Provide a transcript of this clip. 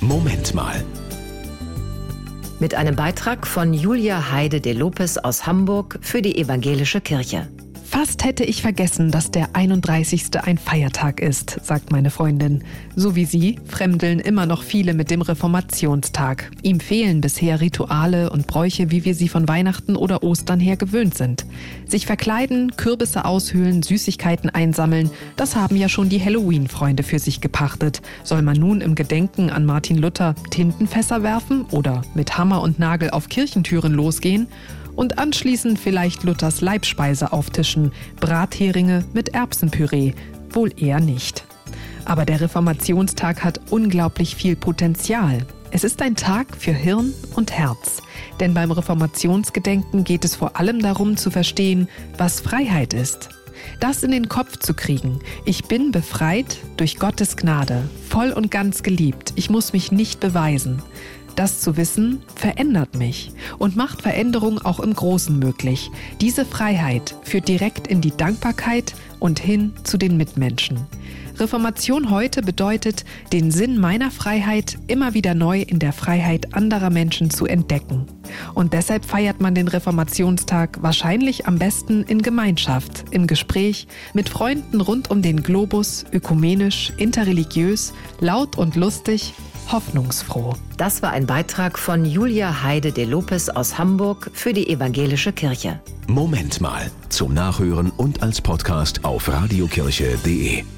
Moment mal. Mit einem Beitrag von Julia Heide de Lopez aus Hamburg für die Evangelische Kirche. Fast hätte ich vergessen, dass der 31. ein Feiertag ist, sagt meine Freundin. So wie sie fremdeln immer noch viele mit dem Reformationstag. Ihm fehlen bisher Rituale und Bräuche, wie wir sie von Weihnachten oder Ostern her gewöhnt sind. Sich verkleiden, Kürbisse aushöhlen, Süßigkeiten einsammeln, das haben ja schon die Halloween-Freunde für sich gepachtet. Soll man nun im Gedenken an Martin Luther Tintenfässer werfen oder mit Hammer und Nagel auf Kirchentüren losgehen? Und anschließend vielleicht Luthers Leibspeise auftischen, Bratheringe mit Erbsenpüree. Wohl eher nicht. Aber der Reformationstag hat unglaublich viel Potenzial. Es ist ein Tag für Hirn und Herz. Denn beim Reformationsgedenken geht es vor allem darum zu verstehen, was Freiheit ist. Das in den Kopf zu kriegen. Ich bin befreit durch Gottes Gnade, voll und ganz geliebt. Ich muss mich nicht beweisen. Das zu wissen verändert mich und macht Veränderung auch im Großen möglich. Diese Freiheit führt direkt in die Dankbarkeit und hin zu den Mitmenschen. Reformation heute bedeutet, den Sinn meiner Freiheit immer wieder neu in der Freiheit anderer Menschen zu entdecken. Und deshalb feiert man den Reformationstag wahrscheinlich am besten in Gemeinschaft, im Gespräch, mit Freunden rund um den Globus, ökumenisch, interreligiös, laut und lustig, hoffnungsfroh. Das war ein Beitrag von Julia Heide de Lopez aus Hamburg für die Evangelische Kirche. Moment mal. Zum Nachhören und als Podcast auf radiokirche.de.